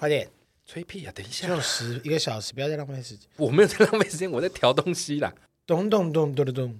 快点吹屁啊！等一下，就十一个小时，不要再浪费时间。我没有在浪费时间，我在调东西啦。咚咚咚咚咚咚。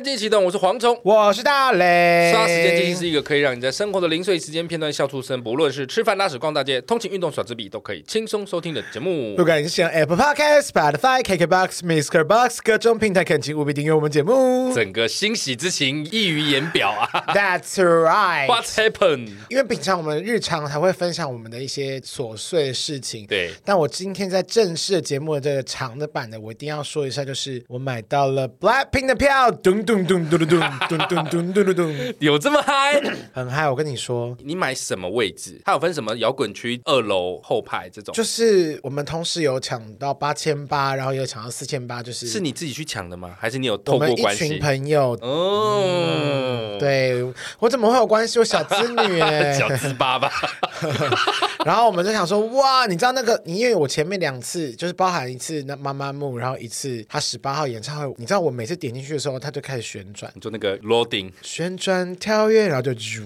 间机器启动，我是蝗虫，我是大雷。刷时间机器是一个可以让你在生活的零碎时间片段笑出声，不论是吃饭、拉屎、逛大街、通勤、运动、耍纸笔，都可以轻松收听的节目。不管你是使用 Apple Podcast、Spotify、KKBox、Mixer Box 各种平台，恳请务必订阅我们节目。整个欣喜之情溢于言表啊！That's right。What's happened？因为平常我们日常还会分享我们的一些琐碎的事情，对。但我今天在正式的节目的这个长的版的，我一定要说一下，就是我买到了 Blackpink 的票。咚咚咚咚咚咚咚咚咚咚咚咚，有这么嗨？很嗨！我跟你说，你买什么位置？它有分什么摇滚区、二楼后排这种？就是我们同时有抢到八千八，然后也有抢到四千八，就是是你自己去抢的吗？还是你有透过关系？群朋友哦、嗯，对我怎么会有关系？我小资女哎，小资爸爸。然后我们就想说，哇，你知道那个？因为我前面两次就是包含一次那妈妈木，然后一次他十八号演唱会，你知道我每次点进去的时候，他就开始旋转，就那个 loading 旋转跳跃，然后就直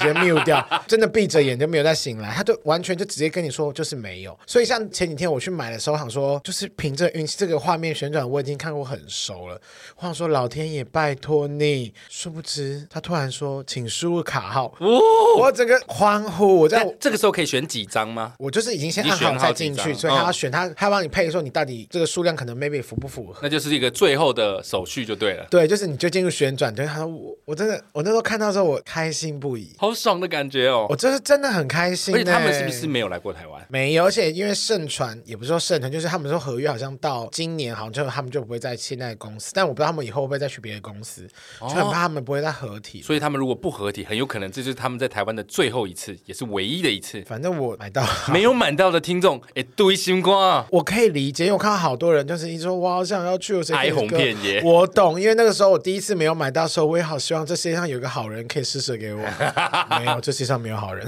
接 mute 掉，真的闭着眼就没有再醒来，他就完全就直接跟你说就是没有。所以像前几天我去买的时候，我想说就是凭着运气，这个画面旋转我已经看过很熟了。我想说老天爷拜托你，殊不知他突然说请输入卡号，哦、我整个欢呼，我在这个时候可以选几张吗？我就是已经先按好再进去，所以他要选他，嗯、他要帮你配的时候你到底这个数量可能 maybe 符不符合，那就是一个最后的手续就对了。对，就是你就进入旋转，对，他说我我真的我那时候看到之后我开心不已，好爽的感觉哦，我就是真的很开心。而且他们是不是没有来过台湾？没有，而且因为盛传也不是说盛传，就是他们说合约好像到今年好像就他们就不会在现在的公司，但我不知道他们以后会不会再去别的公司，哦，就很怕他们不会再合体。所以他们如果不合体，很有可能这就是他们在台湾的最后一次，也是唯一的一次。反正我买到没有买到的听众，哎，对心瓜，我可以理解，因为我看到好多人就是一直说哇，好想要去，我哀鸿遍野。我懂，因为那个时候我第一次没有买到的时候，我也好希望这世界上有一个好人可以施舍给我。没有，这世界上没有好人。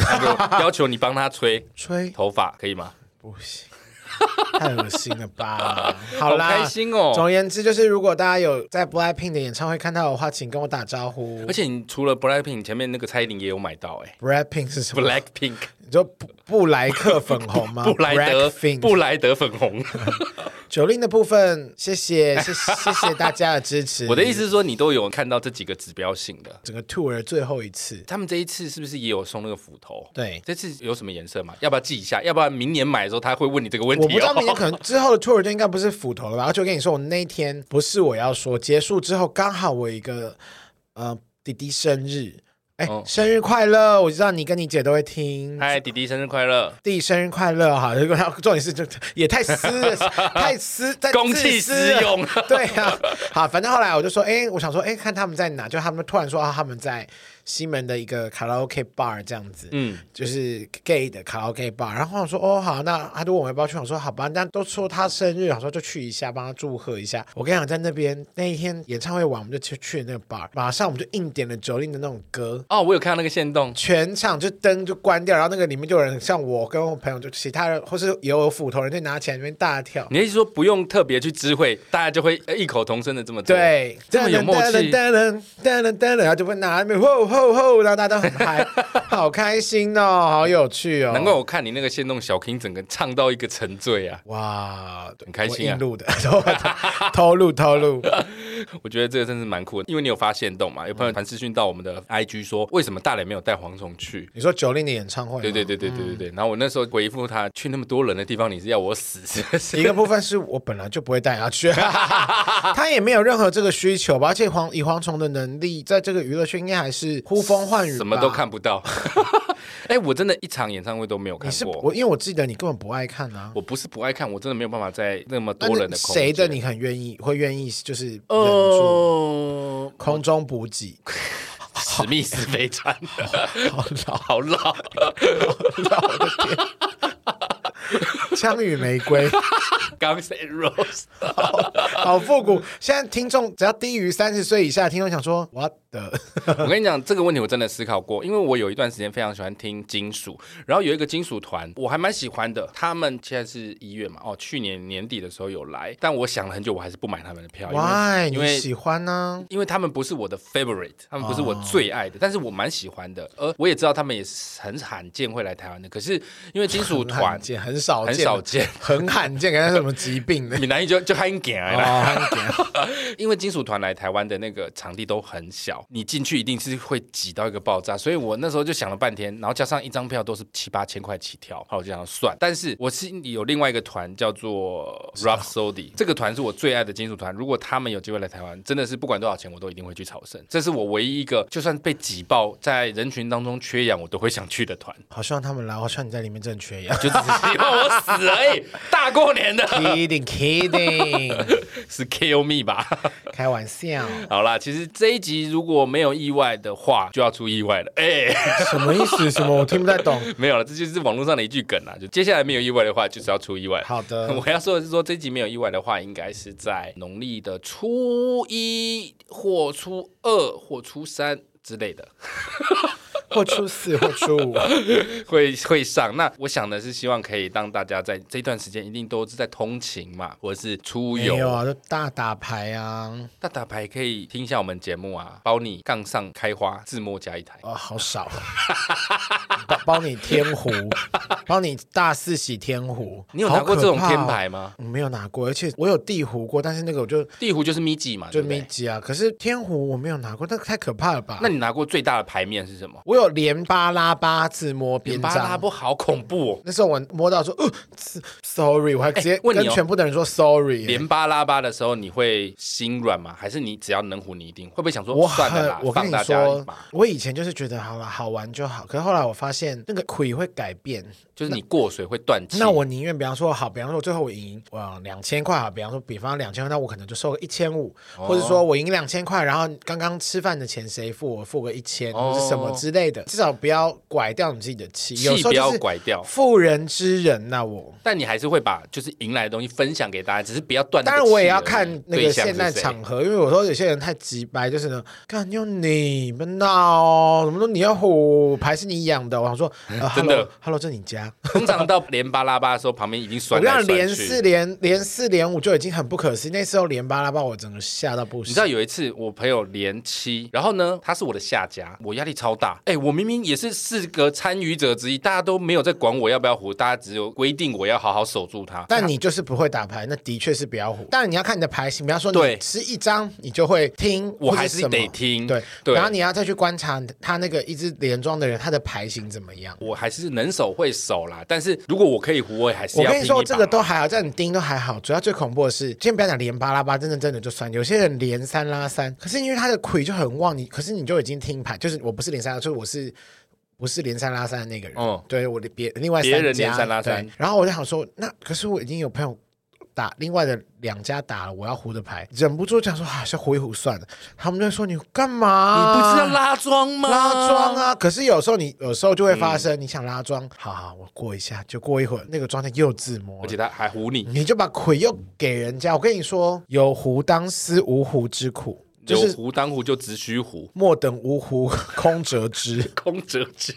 要求你帮他吹吹头发，可以吗？不行，太恶心了吧！好啦，好开心哦。总而言之，就是如果大家有在 Blackpink 的演唱会看到的话，请跟我打招呼。而且你除了 Blackpink，前面那个蔡依林也有买到哎。Blackpink 是什么？Blackpink，你说布布莱克粉红吗？布莱德，布莱德粉红。九令的部分，谢谢谢谢谢大家的支持。我的意思是说，你都有看到这几个指标性的整个 tour 最后一次，他们这一次是不是也有送那个斧头？对，这次有什么颜色吗？要不要记一下？要不然明年买的时候他会问你这个问题。我不知道明年可能之后的 tour 就应该不是斧头了吧？而且我跟你说，我那一天不是我要说结束之后，刚好我一个呃弟弟生日。哎、欸，生日快乐！我知道你跟你姐都会听。嗨，弟弟生日快乐！弟弟生日快乐！哈，如果他重点是就也太私 太私，在公器私用。对啊，好，反正后来我就说，哎、欸，我想说，哎、欸，看他们在哪，就他们突然说啊，他们在。西门的一个卡拉 OK bar 这样子，嗯，就是 gay 的卡拉 OK bar。然后我说哦好，那他就问我要不要去，我说好吧，那都说他生日，我说就去一下，帮他祝贺一下。我跟你讲，在那边那一天演唱会完，我们就去去那个 bar，马上我们就硬点了 Jolin 的那种歌。哦，我有看到那个线动，全场就灯就关掉，然后那个里面就有人像我跟我朋友，就其他人或是也有斧头人就拿起来那边大跳。你意思说不用特别去知会，大家就会异口同声的这么做？对，这么有默契。噔噔噔噔噔，然后就会拿那边吼吼吼，然后大家都。很嗨，好开心哦，好有趣哦！难怪我看你那个线动小 King 整个唱到一个沉醉啊！哇，很开心啊！录的，偷 录偷录。我觉得这个真是蛮酷的，因为你有发现动嘛，有朋友传私讯到我们的 IG 说，为什么大磊没有带蝗虫去？你说九零的演唱会？对对对对对对对。然后我那时候回复他，去那么多人的地方，你是要我死？一个部分是我本来就不会带他去，他也没有任何这个需求吧。而且蝗以蝗虫的能力，在这个娱乐圈应该还是呼风唤雨。什么都看不到，哎、欸，我真的一场演唱会都没有看过。我因为我记得你根本不爱看啊。我不是不爱看，我真的没有办法在那么多人的空间。谁的你很愿意会愿意就是忍住空中补给？史密斯飞船，好老好老，好老的天！枪与玫瑰，Guns N' Roses，好复古。现在听众只要低于三十岁以下，听众想说，我要的。我跟你讲这个问题，我真的思考过，因为我有一段时间非常喜欢听金属，然后有一个金属团，我还蛮喜欢的。他们现在是一月嘛，哦，去年年底的时候有来，但我想了很久，我还是不买他们的票。Why？因为喜欢呢？因为他们不是我的 favorite，他们不是我最爱的，但是我蛮喜欢的。而我也知道他们也是很罕见会来台湾的，可是因为金属团很少很少见，很罕见，感觉什么疾病的？闽南语就就很惊哦，因为金属团来台湾的那个场地都很小，你进去一定是会挤到一个爆炸，所以我那时候就想了半天，然后加上一张票都是七八千块起跳，好，我就想算。但是我心里有另外一个团叫做 Rhapsody，这个团是我最爱的金属团，如果他们有机会来台湾，真的是不管多少钱我都一定会去朝圣，这是我唯一一个就算被挤爆在人群当中缺氧我都会想去的团。好希望他们来，好希望你在里面真的缺氧，就只是希望我死而已。大过年的，kidding kidding，是 kill me 吧？开玩笑。好啦，其实这一集如果没有意外的话，就要出意外了。哎、欸，什么意思？什么？我听不太懂。没有了，这就是网络上的一句梗啦。就接下来没有意外的话，就是要出意外。好的，我要说的是说，这集没有意外的话，应该是在农历的初一或初二或初三之类的。或初四或初五 会会上，那我想的是希望可以让大家在这段时间一定都是在通勤嘛，或者是出游。没有啊，就大打牌啊，大打牌可以听一下我们节目啊，包你杠上开花，自摸加一台。哦，好少，包包你天胡，包你大四喜天胡。你有拿过这种天牌吗？我没有拿过，而且我有地胡过，但是那个我就地胡就是咪吉嘛，就咪吉啊。可是天胡我没有拿过，那个太可怕了吧？那你拿过最大的牌面是什么？我有。连巴拉巴自摸边巴拉巴好恐怖哦！那时候我摸到说，呃，sorry，我还直接跟全部的人说 sorry。连巴拉巴的时候，你会心软吗？还是你只要能唬你一定会不会想说，算了啦，我跟你说，我以前就是觉得好了，好玩就好。可是后来我发现那个亏会改变，就是你过水会断气。那我宁愿比方说好，比方说最后我赢哇两千块好，比方说比方两千块，那我可能就收个一千五，或者说我赢两千块，然后刚刚吃饭的钱谁付？我付个一千，或者什么之类的。至少不要拐掉你自己的气，气不要拐掉。妇人之仁，那我，但你还是会把就是赢来的东西分享给大家，只是不要断。当然我也要看那个现在场合，因为我说有些人太直白，就是呢，干用你们闹，怎么都你要虎牌是你养的，我想说，真的，Hello，这是你家。通常到连巴拉巴的时候，旁边已经酸。我让连四连连四连五就已经很不可思议，那时候连巴拉巴我整个吓到不行。你知道有一次我朋友连七，然后呢，他是我的下家，我压力超大，哎，我明明也是。四个参与者之一，大家都没有在管我要不要胡，大家只有规定我要好好守住他。但你就是不会打牌，那的确是不要胡。当然你要看你的牌型，比方说你吃一张，你就会听，我还是得听。对对，然后你要再去观察他那个一直连庄的人，他的牌型怎么样。我还是能守会守啦，但是如果我可以胡，我也还是要。我跟你说，这个都还好，这样你盯都还好。主要最恐怖的是，先不要讲连八拉八，真的真的就算。有些人连三拉三，可是因为他的魁就很旺，你可是你就已经听牌，就是我不是连三拉，就是我是。不是连三拉三的那个人，哦，对，我的别另外三家，别人连三拉三，然后我就想说，那可是我已经有朋友打另外的两家打了，我要胡的牌，忍不住想说啊，先胡一胡算了。他们就说你干嘛？你不是要拉庄吗？拉庄啊！可是有时候你有时候就会发生，嗯、你想拉庄，好好，我过一下，就过一会儿，那个庄家又自摸，而且他还胡你，你就把魁又给人家。我跟你说，有胡当思无胡之苦。就是有胡当胡就只需胡，莫等无胡空折枝，空折枝，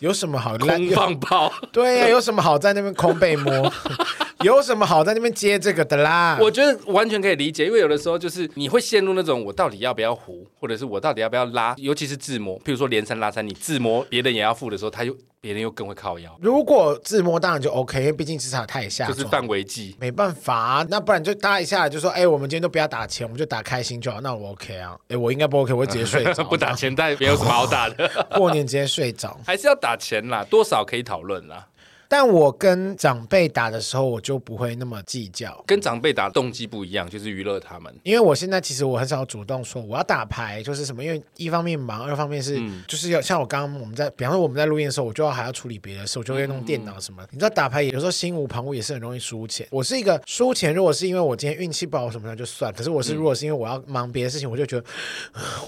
有什么好空放 炮？对呀、啊，有什么好在那边空被摸？有什么好在那边接这个的啦？我觉得完全可以理解，因为有的时候就是你会陷入那种我到底要不要胡，或者是我到底要不要拉，尤其是自摸，譬如说连三拉三，你自摸别人也要付的时候，他又别人又更会靠腰。如果自摸当然就 OK，因为毕竟至少太下，就是范围技，没办法，那不然就搭一下，就说哎，我们今天都不要打钱，我们就打开心就好。那我 OK 啊？哎，我应该不 OK，我会直接睡着。不打钱，但没有什么好打的。过年直接睡着，还是要打钱啦，多少可以讨论啦。但我跟长辈打的时候，我就不会那么计较。跟长辈打动机不一样，就是娱乐他们。因为我现在其实我很少主动说我要打牌，就是什么，因为一方面忙，二方面是、嗯、就是要像我刚刚我们在，比方说我们在录音的时候，我就要还要处理别的事，我就会弄电脑什么。嗯、你知道打牌有时候心无旁骛也是很容易输钱。我是一个输钱，如果是因为我今天运气不好什么的就算，可是我是如果是因为我要忙别的事情，我就觉得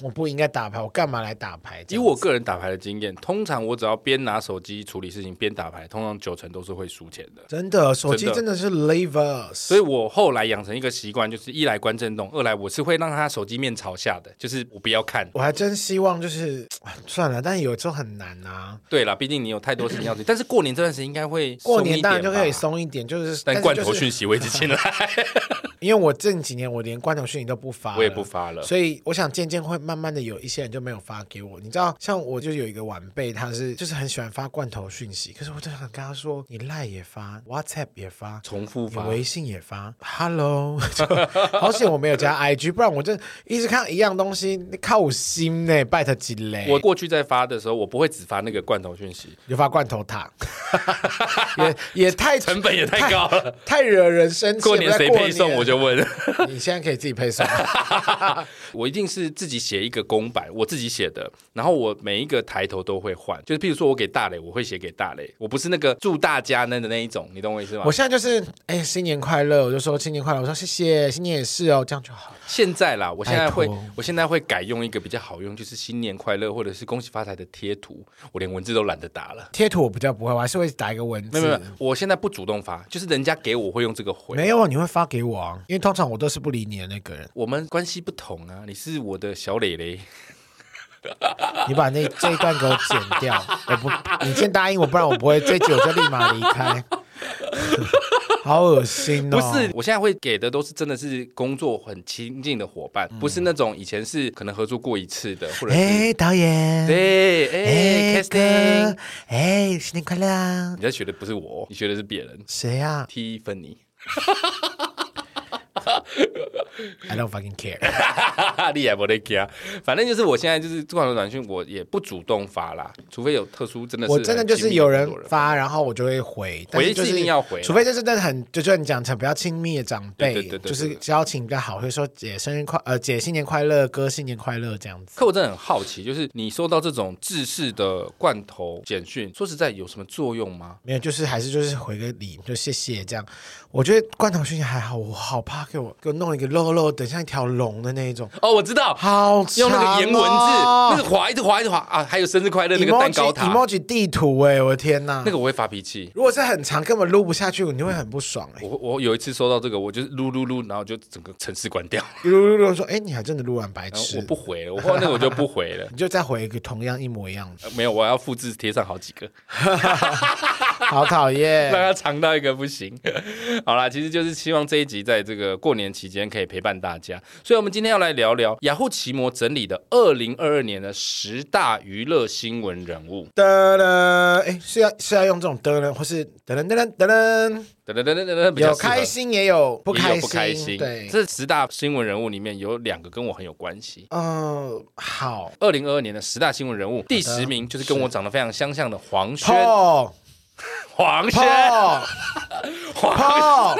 我不应该打牌，我干嘛来打牌？以我个人打牌的经验，通常我只要边拿手机处理事情边打牌，通常九成都是会输钱的。真的，手机真的是 leave us。所以我后来养成一个习惯，就是一来关震动，二来我是会让他手机面朝下的，就是我不要看。我还真希望就是算了，但是有时候很难啊。对了，毕竟你有太多事情要做。但是过年这段时间应该会过年当然就可以松一点，就是但罐头讯息我一直进来。因为我这几年我连罐头讯息都不发，我也不发了，所以我想渐渐会慢慢的有一些人就没有发给我。你知道，像我就有一个晚辈，他是就是很喜欢发罐头讯息，可是我就想跟他说，你赖也发，WhatsApp 也发，重复发，微信也发，Hello，好险我没有加 IG，不然我就一直看一样东西，你靠我心呢，拜托几嘞。我过去在发的时候，我不会只发那个罐头讯息，就发罐头塔，也也太 成本也太高了，太，太惹人生气。过年谁配送我就问。你现在可以自己配送。我一定是自己写一个公版，我自己写的，然后我每一个抬头都会换，就是譬如说我给大雷，我会写给大雷，我不是那个祝大家那的那一种，你懂我意思吗？我现在就是哎，新年快乐，我就说新年快乐，我说谢谢，新年也是哦，这样就好。现在啦，我现在会，我现在会改用一个比较好用，就是新年快乐或者是恭喜发财的贴图，我连文字都懒得打了。贴图我比较不会，我还是会打一个文字。没有没有，我现在不主动发，就是人家给我会用这个回。没有，你会发给我啊，因为通常我都是不理你的那个人。我们关系不同啊，你是我的。小磊磊，你把那这一段给我剪掉，我不，你先答应我，不然我不会这一集我就立马离开。好恶心哦！不是，我现在会给的都是真的是工作很亲近的伙伴，嗯、不是那种以前是可能合作过一次的，或者哎导演，对，哎 casting，哎新年快乐！你在学的不是我，你学的是别人，谁呀、啊？Tiffany。I don't fucking care，你也不得 care，反正就是我现在就是这款短讯，我也不主动发啦，除非有特殊真的是，我真的就是有人发，然后我就会回，回是一定要回，除非就是真的很，就就你讲成比较亲密的长辈，就是交情比较好，会说姐生日快，呃姐新年快乐，哥新年快乐这样子。可我真的很好奇，就是你收到这种制式的罐头简讯，说实在有什么作用吗？没有，就是还是就是回个礼，就谢谢这样。我觉得罐头讯息还好，我好怕给我给我弄一个肉肉的像一条龙的那一种。哦，我知道，好用那个颜文字，那个滑一直滑一直滑啊，还有生日快乐那个蛋糕塔，emoji 地图哎，我的天哪，那个我会发脾气。如果是很长，根本录不下去，你会很不爽哎。我我有一次收到这个，我就撸撸撸，然后就整个城市关掉。录录录说，哎，你还真的录完白痴。我不回了，我后来那个我就不回了，你就再回一个同样一模一样的。没有，我要复制贴上好几个。好讨厌，让他尝到一个不行。好啦，其实就是希望这一集在这个过年期间可以陪伴大家。所以，我们今天要来聊聊雅虎奇摩整理的二零二二年的十大娱乐新闻人物。噔噔，哎，是要是要用这种噔噔，或是噔噔噔噔噔噔。噔噔噔噔噔噔，有开心也有不开心，不开心。对，这十大新闻人物里面有两个跟我很有关系。嗯、好。二零二二年的十大新闻人物，第十名就是跟我长得非常相像的黄轩。黄轩，Paul。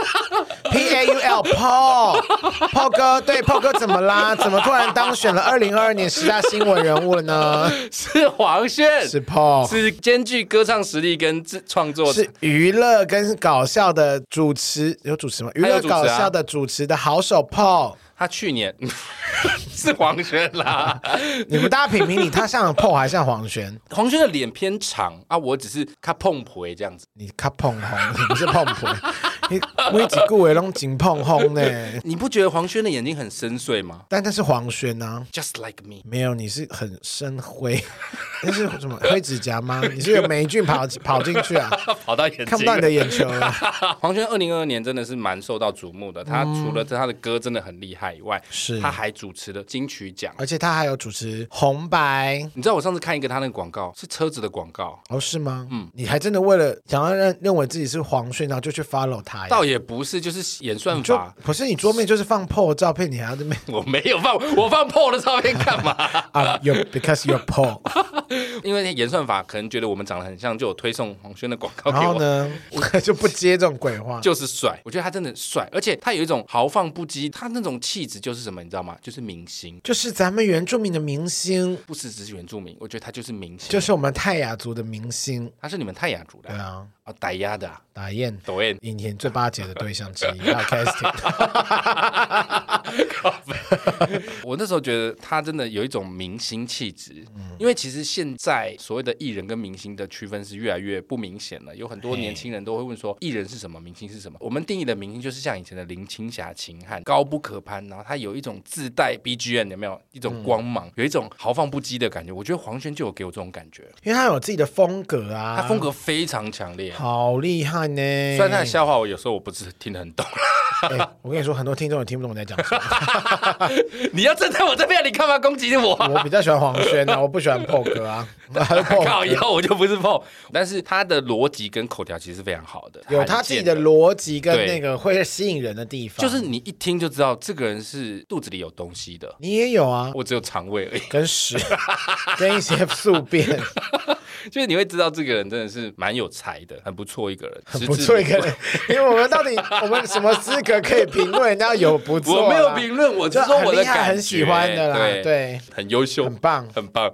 P A U L，Paul，Paul 哥，对，Paul 哥怎么啦？怎么突然当选了二零二二年十大新闻人物了呢？是黄轩，是 Paul，是兼具歌唱实力跟制创作，是娱乐跟搞笑的主持，有主持吗？娱乐搞笑的主持的好手 Paul。他去年 是黄轩啦，你们大家评评你，他像 Paul 还像黄轩？黄轩的脸偏长啊，我只是卡碰婆这样子，你卡碰红，你不是碰婆，你每几个位拢紧碰红呢？你不觉得黄轩的眼睛很深邃吗？但他是黄轩啊，Just like me，没有，你是很深灰，那是什么灰指甲吗？你是有霉菌跑跑进去啊？跑到眼睛看不到你的眼球了。黄轩二零二二年真的是蛮受到瞩目的，他除了他的歌真的很厉害。以外，是他还主持了金曲奖，而且他还有主持红白。你知道我上次看一个他那个广告，是车子的广告哦，是吗？嗯，你还真的为了想要认认为自己是黄轩，然后就去 follow 他？倒也不是，就是演算法。可是你桌面就是放的照片，你还要这边？我没有放，我放 Paul 的照片干嘛 啊？有，because you're Paul。因为演算法可能觉得我们长得很像，就有推送黄轩的广告给我。然后呢，我就不接这种鬼话。就是帅，我觉得他真的帅，而且他有一种豪放不羁，他那种气。气质就是什么，你知道吗？就是明星，就是咱们原住民的明星，不是只是原住民，我觉得他就是明星，就是我们泰雅族的明星，他是你们泰雅族的，对啊，啊，傣雅的，打雁，抖雁，以前最最巴结的对象之一。我那时候觉得他真的有一种明星气质，嗯、因为其实现在所谓的艺人跟明星的区分是越来越不明显了。有很多年轻人都会问说，艺人是什么，明星是什么？我们定义的明星就是像以前的林青霞、秦汉，高不可攀，然后他有一种自带 BGM，有没有？一种光芒，嗯、有一种豪放不羁的感觉？我觉得黄轩就有给我这种感觉，因为他有自己的风格啊，他风格非常强烈，好厉害呢。虽然他的笑话我有时候我不是听得很懂。欸、我跟你说，很多听众也听不懂我在讲什么。你要站在我这边，你干嘛攻击我？我比较喜欢黄轩啊，我不喜欢 Paul 哥啊。靠，以后我就不是 Paul。但是他的逻辑跟口条其实是非常好的，有他自己的逻辑跟那个会吸引人的地方。就是你一听就知道这个人是肚子里有东西的。你也有啊，我只有肠胃而已，跟屎，跟一些宿便。就是你会知道这个人真的是蛮有才的，很不错一个人，很不错一个人。因为我们到底我们什么资格可以评论人家有不错？我没有评论，我就说我的感觉，很喜欢的啦，对，对很优秀，很棒，很棒。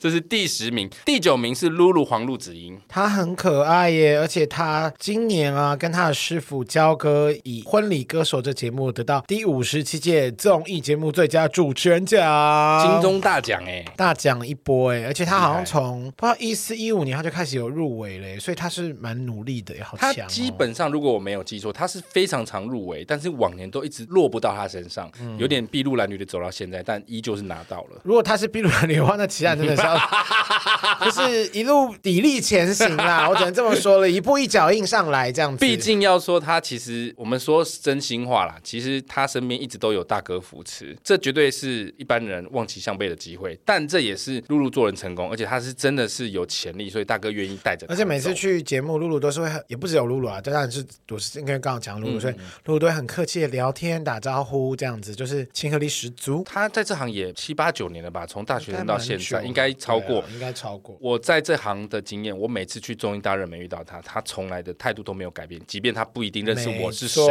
这是第十名，第九名是露露黄露子英，她很可爱耶，而且她今年啊跟她的师傅焦哥以《婚礼歌手》这节目得到第五十七届综艺节目最佳主持人奖，金钟大奖哎，大奖一波哎，而且她好像从不知道一四一五年他就开始有入围嘞，所以他是蛮努力的，好强、哦。他基本上如果我没有记错，他是非常常入围，但是往年都一直落不到他身上，嗯、有点筚路蓝缕的走到现在，但依旧是拿到了。如果他是筚路蓝缕的话，那其他真的是要 就是一路砥砺前行啦。我只能这么说了，一步一脚印上来这样子。毕竟要说他，其实我们说真心话啦，其实他身边一直都有大哥扶持，这绝对是一般人望其项背的机会。但这也是露露做人成功，而且他是真的是有潜力。所以大哥愿意带着，而且每次去节目，露露都是会很，也不只有露露啊，当然是我是因为刚刚讲露露，所以露露都会很客气的聊天打招呼，这样子就是亲和力十足。他在这行也七八九年了吧，从大学生到现在，应该超过，应该超过。我在这行的经验，我每次去综艺大热门遇到他，他从来的态度都没有改变，即便他不一定认识我是谁，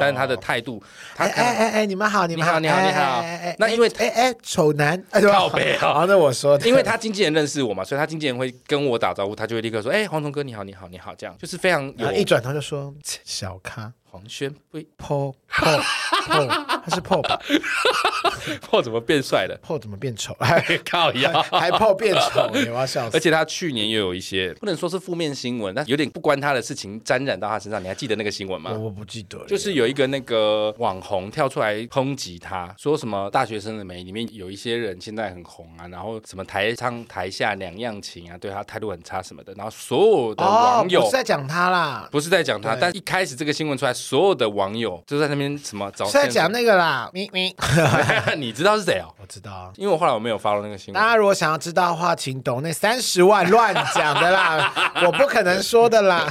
但是他的态度，他哎哎哎，你们好，你们好，你好，你好。那因为哎哎丑男，靠北啊，那我说，因为他经纪人认识我嘛，所以他经纪人会跟我打招呼，他就会立刻说：“哎、黄忠哥，你好，你好，你好。”这样就是非常有。一转头就说：“小咖。”黄轩不破破破，他是破吧？破怎么变帅了？破怎么变丑？还 靠呀，还破变丑？你要笑死！而且他去年又有一些不能说是负面新闻，但有点不关他的事情沾染到他身上。你还记得那个新闻吗？我不记得了。就是有一个那个网红跳出来抨击他，说什么大学生的美里面有一些人现在很红啊，然后什么台上台下两样情啊，对他态度很差什么的。然后所有的网友、哦、不是在讲他啦，不是在讲他，但一开始这个新闻出来。所有的网友就在那边什么找，是在讲那个啦，咪咪，你知道是谁哦？我知道啊，因为我后来我没有 follow 那个新闻。大家如果想要知道的话，请懂那三十万乱讲的啦，我不可能说的啦。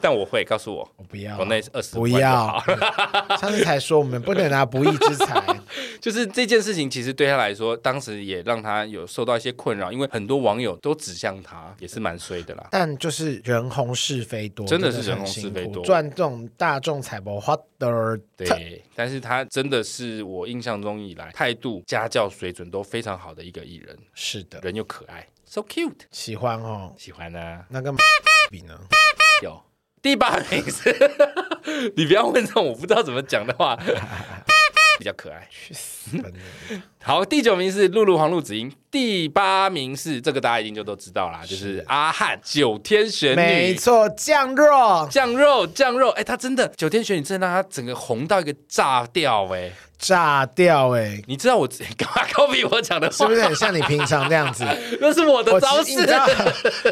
但我会告诉我，我不要我那二十万，不要。上次才说我们不能拿不义之财，就是这件事情其实对他来说，当时也让他有受到一些困扰，因为很多网友都指向他，也是蛮衰的啦。但就是人红是非多，真的是人红是非多。赚这种大众财宝花的，对，但是他真的是我印象中以来态度、家教水准都非常好的一个艺人。是的，人又可爱，so cute，喜欢哦，喜欢呢。那个比呢？有第八名是，你不要问这种我不知道怎么讲的话。比较可爱，去死！好，第九名是露露黄露子英，第八名是这个大家一定就都知道啦，是就是阿汉九天玄女，没错，酱肉酱肉酱肉，哎，他真的九天玄女真的让他整个红到一个炸掉，哎。炸掉哎、欸！你知道我干嘛 copy 我讲的话，是不是很像你平常这样子？那是我的招式。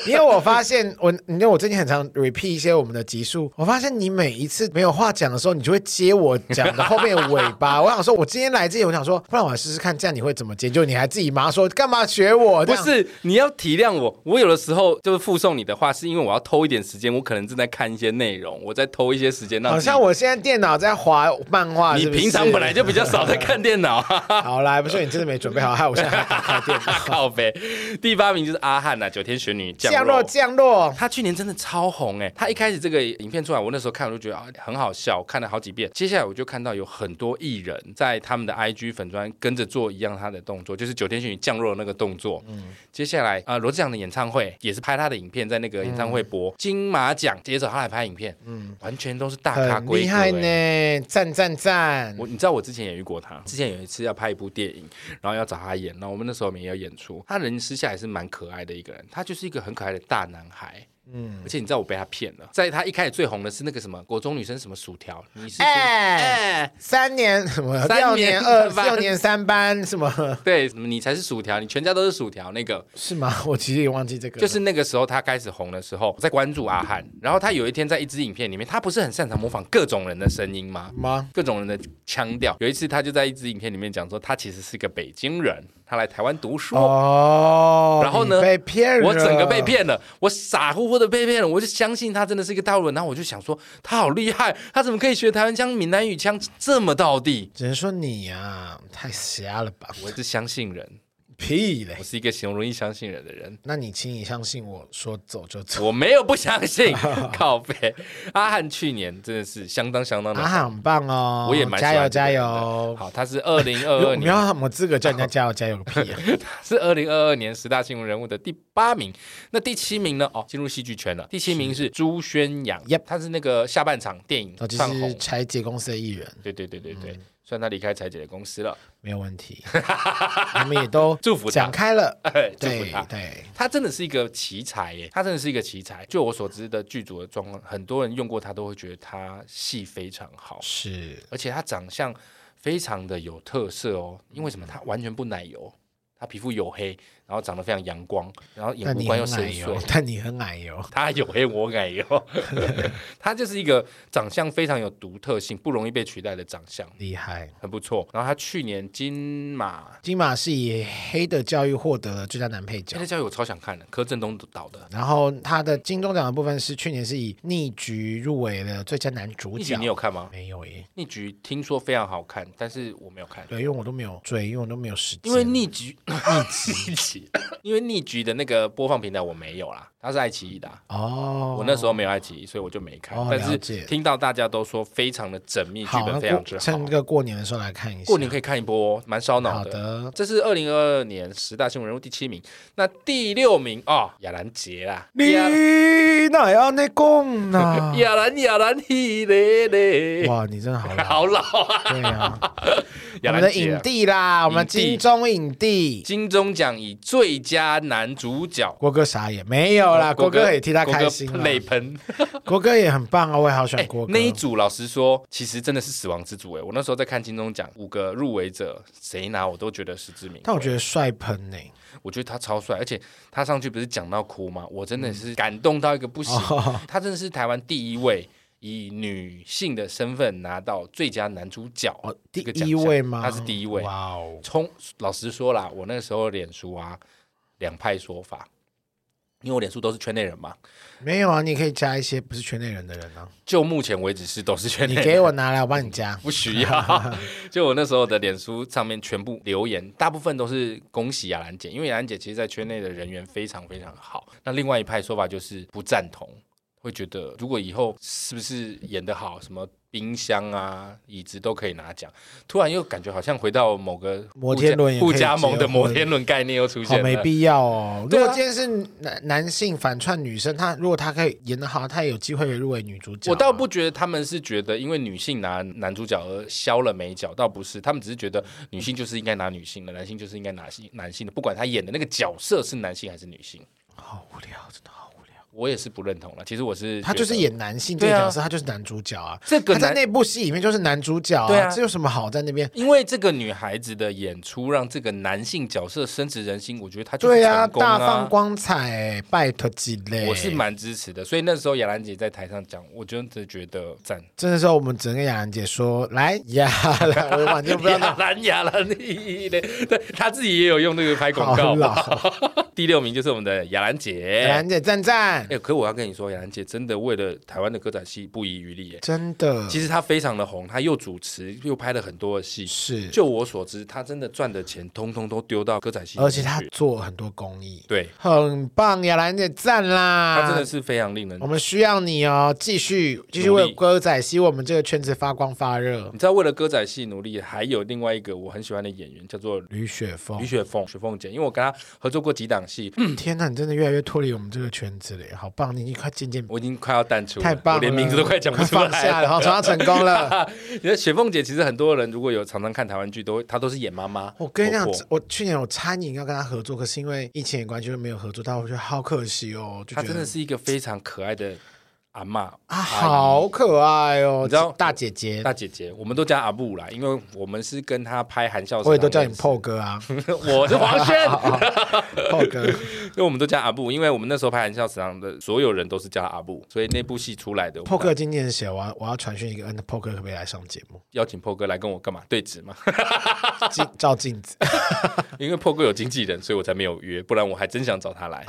因为我发现我，你知道我最近很常 repeat 一些我们的集数，我发现你每一次没有话讲的时候，你就会接我讲的后面的尾巴。我想说，我今天来这里，我想说，不然我来试试看，这样你会怎么接？就你还自己妈说干嘛学我？不是，你要体谅我。我有的时候就是附送你的话，是因为我要偷一点时间，我可能正在看一些内容，我在偷一些时间。好像我现在电脑在滑漫画，你平常本来就比。比较少在看电脑，好啦，不是你真的没准备好，害我现在还打开电脑。靠北，第八名就是阿汉呐，九天玄女降落。降落，他去年真的超红哎，他一开始这个影片出来，我那时候看我就觉得啊很好笑，看了好几遍。接下来我就看到有很多艺人在他们的 IG 粉砖跟着做做一样他的动作，就是九天玄女降落的那个动作。嗯，接下来啊，罗志祥的演唱会也是拍他的影片，在那个演唱会播、嗯、金马奖，接着他来拍影片，嗯，完全都是大咖规格，厉害呢，赞赞赞！我你知道我之前也遇过他，之前有一次要拍一部电影，然后要找他演，然后我们那时候也有演出，他人私下也是蛮可爱的一个人，他就是一个很可爱的大男孩。嗯，而且你知道我被他骗了，在他一开始最红的是那个什么国中女生什么薯条，你是哎、欸、三年什么？三年二班。六年三班什么？对，什么你才是薯条，你全家都是薯条那个。是吗？我其实也忘记这个，就是那个时候他开始红的时候，我在关注阿汉，然后他有一天在一支影片里面，他不是很擅长模仿各种人的声音吗？吗？各种人的腔调，有一次他就在一支影片里面讲说，他其实是个北京人。他来台湾读书。哦，然后呢？被骗了，我整个被骗了，我傻乎乎的被骗了，我就相信他真的是一个大陆人，然后我就想说他好厉害，他怎么可以学台湾腔、闽南语腔这么到地？只能说你呀、啊，太瞎了吧！我是相信人。屁嘞！我是一个形容易相信人的人。那你请你相信我说走就走。我没有不相信。靠背。阿汉去年真的是相当相当的。阿汉很棒哦，我也蛮加油加油。好，他是二零二二 年。没有什么资格叫人家加油加油个屁啊！他是二零二二年十大新闻人物的第八名。那第七名呢？哦，进入戏剧圈了。第七名是朱轩洋。Yep，他是那个下半场电影。就是拆解公司的艺人。对对对对对。虽然他离开柴姐的公司了，没有问题，我们也都 祝福讲开了，祝福他。对，他真的是一个奇才耶，他真的是一个奇才。就我所知的剧组的状况，很多人用过他都会觉得他戏非常好，是，而且他长相非常的有特色哦。因为什么？他完全不奶油，他皮肤黝黑。然后长得非常阳光，然后眼光又深邃。但你很矮哟，他有黑我矮哟，他就是一个长相非常有独特性、不容易被取代的长相，厉害，很不错。然后他去年金马，金马是以《黑的教育》获得了最佳男配角，《黑的教育》我超想看的，柯震东导的。然后他的金钟奖的部分是去年是以《逆局》入围了最佳男主角。逆局你有看吗？没有耶。逆局听说非常好看，但是我没有看。对，因为我都没有追，因为我都没有时间。因为逆局，逆局。因为逆局的那个播放平台我没有啦，它是爱奇艺的哦。我那时候没有爱奇艺，所以我就没看。但是听到大家都说非常的缜密，剧本非常之好。趁这个过年的时候来看一下。过年可以看一波，蛮烧脑的。好的，这是二零二二年十大新闻人物第七名。那第六名哦，亚兰杰啦。你哪要那讲呢？亚兰亚兰嘿嘞嘞。哇，你真的好老，好老啊！对啊，我们的影帝啦，我们金钟影帝，金钟奖。以最佳男主角，郭哥啥也没有啦，郭哥也替他开心，泪喷，郭哥也很棒啊，我也好喜欢郭哥。那一组老实说，其实真的是死亡之组哎，我那时候在看金钟奖五个入围者，谁拿我都觉得实至名。但我觉得帅喷呢，我觉得他超帅，而且他上去不是讲到哭吗？我真的是感动到一个不行，他真的是台湾第一位。以女性的身份拿到最佳男主角，第一位吗？他是第一位。哇哦！从老实说啦，我那时候脸书啊，两派说法，因为我脸书都是圈内人嘛。没有啊，你可以加一些不是圈内人的人啊。就目前为止是都是圈内人。你给我拿来，我帮你加。不需要。就我那时候的脸书上面全部留言，大部分都是恭喜雅兰姐，因为雅兰姐其实在圈内的人缘非常非常好。那另外一派说法就是不赞同。会觉得，如果以后是不是演得好，什么冰箱啊、椅子都可以拿奖。突然又感觉好像回到某个摩天轮、不加盟的摩天轮概念又出现了。没必要哦。如果今天是男男性反串女生，他如果他可以演得好，他也有机会入围女主角啊。我倒不觉得他们是觉得因为女性拿男主角而削了美角，倒不是，他们只是觉得女性就是应该拿女性的，男性就是应该拿男性的，不管他演的那个角色是男性还是女性。好无聊，真的好。我也是不认同了。其实我是他就是演男性这个角色，他就是男主角啊。这个他在那部戏里面就是男主角啊。对啊，这有什么好在那边？因为这个女孩子的演出让这个男性角色深植人心，我觉得他就是成功啊，大放光彩，拜托几类。我是蛮支持的。所以那时候雅兰姐在台上讲，我真的觉得赞。这个时候我们只能跟亚兰姐说：“来雅兰，我完全不知道亚兰亚兰的，对，他自己也有用那个拍广告。”第六名就是我们的亚雅兰姐，雅兰姐赞赞。哎，可我要跟你说，雅兰姐真的为了台湾的歌仔戏不遗余力，哎，真的。其实她非常的红，她又主持又拍了很多的戏。是，就我所知，她真的赚的钱通通都丢到歌仔戏，而且她做很多公益，对，很棒。雅兰姐赞啦，她真的是非常令人。我们需要你哦，继续继续为歌仔戏我们这个圈子发光发热。你知道，为了歌仔戏努力，还有另外一个我很喜欢的演员叫做吕雪凤，吕雪凤，雪凤姐，因为我跟她合作过几档戏。嗯，天哪，你真的越来越脱离我们这个圈子了，好棒！你已经快渐渐，我已经快要淡出，太棒了，连名字都快讲不出来了。放下了，好，终于成功了。你的雪凤姐，其实很多人如果有常常看台湾剧，都她都是演妈妈。我跟你讲，我去年有餐饮要跟她合作，可是因为疫情的关系就没有合作但，我觉得好可惜哦。她真的是一个非常可爱的。阿妈啊，好可爱哦！你知道大姐姐，大姐姐，我们都叫阿布啦，因为我们是跟他拍《含笑》，我也都叫你破哥啊。我是黄轩，破哥，因为我们都叫阿布，因为我们那时候拍《含笑》时的所有人都是叫阿布，所以那部戏出来的。破哥今年写完，我要传讯一个，嗯，破哥可不可以来上节目？邀请破哥来跟我干嘛？对质吗？镜照镜子，因为破哥有经纪人，所以我才没有约，不然我还真想找他来。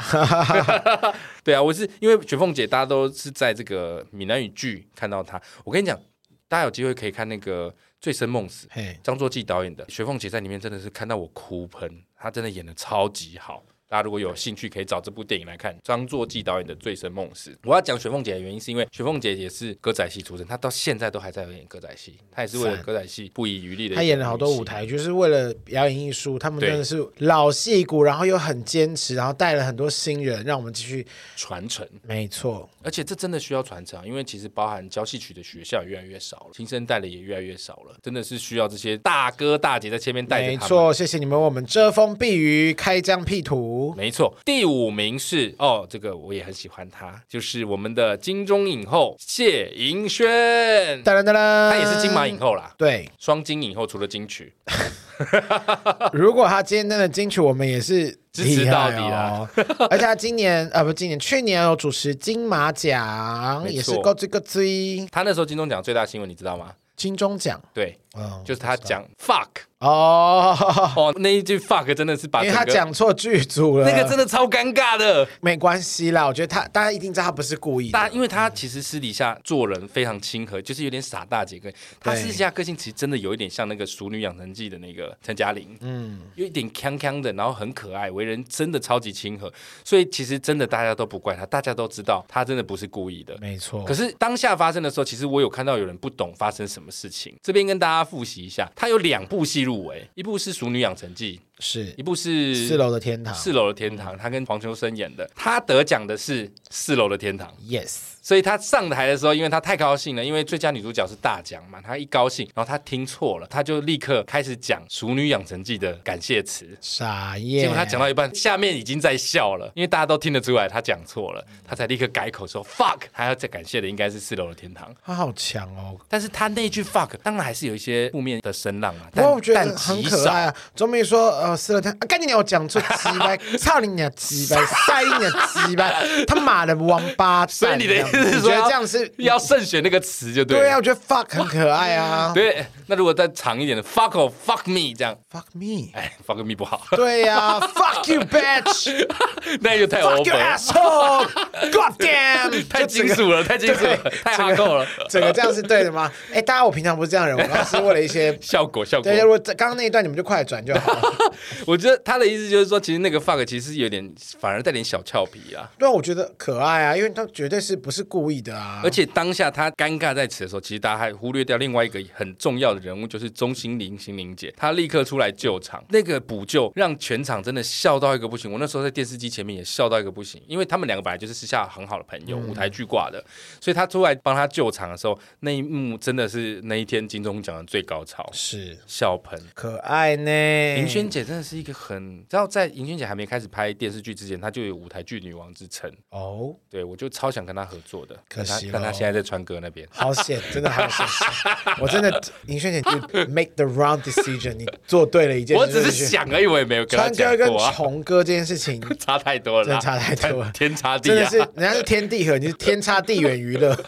对啊，我是因为雪凤姐，大家都是在。这个闽南语剧看到他，我跟你讲，大家有机会可以看那个《醉生梦死》，张作骥导演的，雪凤姐在里面真的是看到我哭喷，他真的演的超级好。大家如果有兴趣，可以找这部电影来看。张作骥导演的《醉生梦死》，我要讲雪凤姐的原因，是因为雪凤姐也是歌仔戏出身，她到现在都还在演歌仔戏，她也是为了歌仔戏不遗余力的。她演了好多舞台，就是为了表演艺术。他们真的是老戏骨，然后又很坚持，然后带了很多新人，让我们继续传承。没错，而且这真的需要传承，因为其实包含教戏曲的学校也越来越少了，新生代的也越来越少了，真的是需要这些大哥大姐在前面带着。没错，谢谢你们为我们遮风避雨、开疆辟土。没错。第五名是哦，这个我也很喜欢他，就是我们的金钟影后谢盈萱，哒啦哒啦，她也是金马影后啦，对，双金影后，除了金曲。如果他今天真的金曲，我们也是支持到底了。而且他今年呃不，今年去年有主持金马奖，也是够这个追。他那时候金钟奖最大新闻你知道吗？金钟奖，对，嗯，就是他讲 fuck。哦哦，那一句 fuck 真的是把，因为他讲错剧组了，那个真的超尴尬的。没关系啦，我觉得他大家一定知道他不是故意的。但因为他其实私底下做人非常亲和，就是有点傻大姐。跟他私底下个性其实真的有一点像那个《熟女养成记》的那个陈嘉玲，嗯，有一点锵锵的，然后很可爱，为人真的超级亲和。所以其实真的大家都不怪他，大家都知道他真的不是故意的，没错。可是当下发生的时候，其实我有看到有人不懂发生什么事情。这边跟大家复习一下，他有两部戏入围，一部是。《熟女养成记》，是一部是四楼的天堂，四楼的天堂，他跟黄秋生演的，他得奖的是四楼的天堂，Yes。所以他上台的时候，因为他太高兴了，因为最佳女主角是大奖嘛，他一高兴，然后他听错了，他就立刻开始讲《熟女养成记》的感谢词，傻耶！结果他讲到一半，下面已经在笑了，因为大家都听得出来他讲错了，他才立刻改口说 fuck，还要再感谢的应该是四楼的天堂，他好强哦！但是他那句 fuck 当然还是有一些负面的声浪啊，但我觉得很可爱啊，总比说呃四楼天啊，赶紧让我讲出鸡巴，操你娘鸡巴，塞你娘鸡巴，他妈的王八蛋！所以你的是说这样是？要慎选那个词就对了。对啊，我觉得 fuck 很可爱啊。对，那如果再长一点的 fuck or fuck me 这样，fuck me，哎，fuck me 不好。对呀，fuck you bitch，那又太 over。fuck you asshole，god damn，太金属了，太金属了，太哈扣了。整个这样是对的吗？哎，大家我平常不是这样人，我刚刚是为了一些效果效果。对，如果刚刚那一段你们就快转就好了。我觉得他的意思就是说，其实那个 fuck 其实有点反而带点小俏皮啊。对啊，我觉得可爱啊，因为他绝对是不是故意的啊。而且当下他尴尬在此的时候，其实大家还忽略掉另外一个很重要的人物，就是钟欣凌心凌姐，她立刻出来救场，那个补救让全场真的笑到一个不行。我那时候在电视机前面也笑到一个不行，因为他们两个本来就是私下很好的朋友，嗯、舞台剧挂的，所以他出来帮他救场的时候，那一幕真的是那一天金钟奖的最高潮，是笑喷，可爱呢。银萱姐真的是一个很，然后在银萱姐还没开始拍电视剧之前，她就有舞台剧女王之称哦。对，我就超想跟她合作的，可惜但他现在。在川哥那边，好险，真的好险！我真的，林轩姐，你 make the wrong decision，你做对了一件事。我只是想而已，我也没有跟他讲过。跟虫哥这件事情差太多了，真的差太多了，天差地。真的是，人家是天地合，你是天差地远娱乐。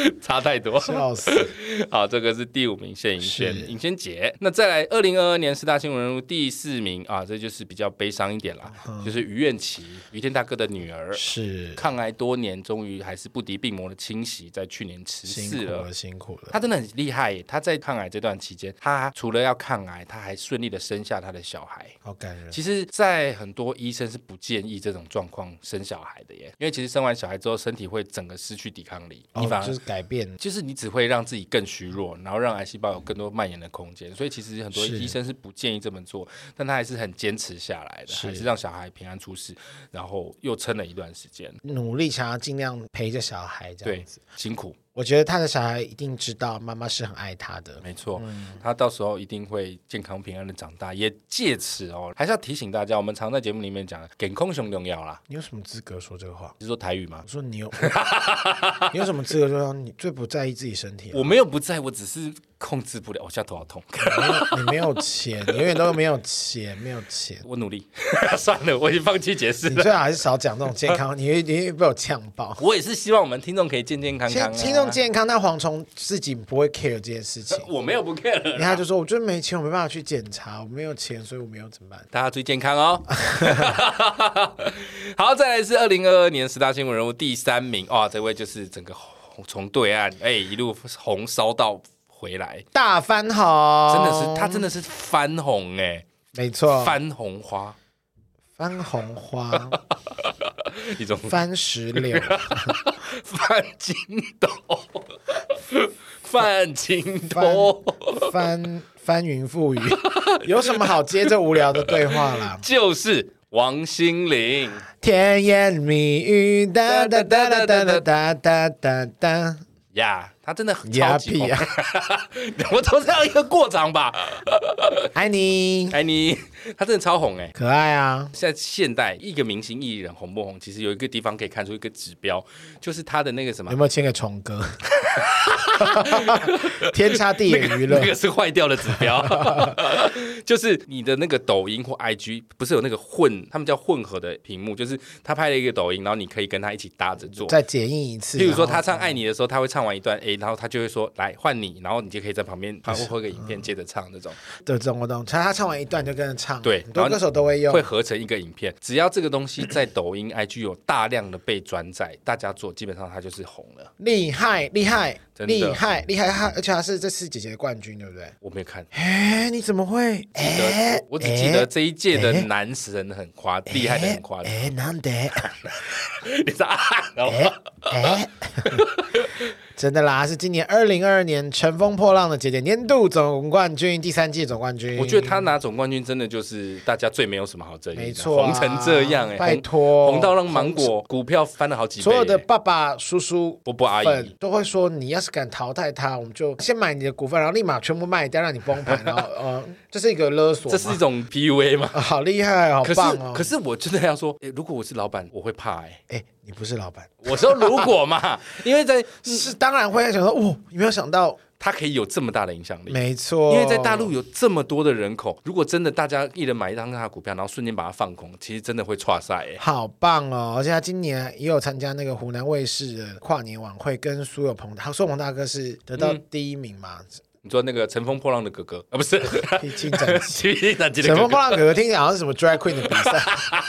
差太多，笑死。好，这个是第五名谢颖轩，颖轩姐。那再来，二零二二年十大新闻人物第四名啊，这就是比较悲伤一点啦，嗯、就是于愿琪，于天大哥的女儿，是抗癌多年，终于还是不敌病魔的侵袭，在去年辞世了，辛苦了，辛苦了。她真的很厉害，她在抗癌这段期间，她除了要抗癌，她还顺利的生下她的小孩，好感人。其实，在很多医生是不建议这种状况生小孩的耶，因为其实生完小孩之后，身体会整个失去抵抗力，哦、你反而就是改变，就是你只会让自己更虚弱，然后让癌细胞有更多蔓延的空间。所以其实很多医生是不建议这么做，但他还是很坚持下来的，还是让小孩平安出世，然后又撑了一段时间，努力想要尽量陪着小孩这样子，辛苦。我觉得他的小孩一定知道妈妈是很爱他的，没错，嗯、他到时候一定会健康平安的长大。也借此哦，还是要提醒大家，我们常在节目里面讲，健空熊重要啦。你有什么资格说这个话？你是说台语吗？我说你有，你有什么资格说你最不在意自己身体？我没有不在，我只是。控制不了，我现在头好痛。你没有钱，你永远都没有钱，没有钱。我努力，算了，我已经放弃解释了。你最好还是少讲这种健康，你会你会被我呛爆。我也是希望我们听众可以健健康康。听众健康，但蝗虫自己不会 care 这件事情。我没有不 care。你看，就说我就是没钱，我没办法去检查，我没有钱，所以我没有怎么办？大家注意健康哦。好，再来是二零二二年十大新闻人物第三名啊，这位就是整个从对岸哎一路红烧到。回来。大翻红，真的是他真的是翻红哎，没错，翻红花，番红花，一种。番石榴，番金斗，番金斗，翻翻云覆雨，有什么好接这无聊的对话啦？就是王心凌，甜言蜜语哒哒哒哒哒哒哒哒哒呀。他真的很超级红，我总是要一个过场吧。爱你，爱你，他真的超红哎，可爱啊！现在现代一个明星艺人红不红，其实有一个地方可以看出一个指标，就是他的那个什么，有没有签个虫哥？天差地远娱乐，那个 是坏掉的指标。就是你的那个抖音或 IG，不是有那个混，他们叫混合的屏幕，就是他拍了一个抖音，然后你可以跟他一起搭着做，再剪映一次。譬如说他唱《爱你》的时候，他会唱完一段 A。然后他就会说：“来换你。”然后你就可以在旁边拍或个影片接着唱那种。对，这种我懂。他他唱完一段就跟着唱。对，很多歌手都会用，会合成一个影片。只要这个东西在抖音、IG 有大量的被转载，大家做，基本上他就是红了。厉害，厉害，厉害，厉害！他而且他是这次姐姐的冠军，对不对？我没有看。哎，你怎么会？哎，我只记得这一届的男神很夸，厉害的很夸。哎，难得。你是啊？哎。真的啦，是今年二零二二年乘风破浪的姐姐年度总冠军，第三季总冠军。我觉得她拿总冠军真的就是大家最没有什么好争议的，没错、啊，红成这样哎、欸，拜托，红到让芒果股票翻了好几倍、欸。所有的爸爸、叔叔、伯伯、阿姨都会说，你要是敢淘汰他，我们就先买你的股份，然后立马全部卖掉，让你崩盘。然后呃，这是一个勒索，这是一种 PUA 吗？呃、好厉害，好棒哦！可是，可是我真的要说，哎，如果我是老板，我会怕哎、欸、哎。你不是老板，我说如果嘛，因为在是当然会想说，哦，你没有想到他可以有这么大的影响力，没错，因为在大陆有这么多的人口，如果真的大家一人买一张他的股票，然后瞬间把它放空，其实真的会挫赛哎，好棒哦！而且他今年也有参加那个湖南卫视的跨年晚会，跟苏有朋，他苏有朋大哥是得到第一名嘛。嗯你说那个乘风破浪的哥哥啊，不是披荆斩棘，披荆斩棘的乘风破浪哥哥，听起来好像是什么 drag queen 的比赛。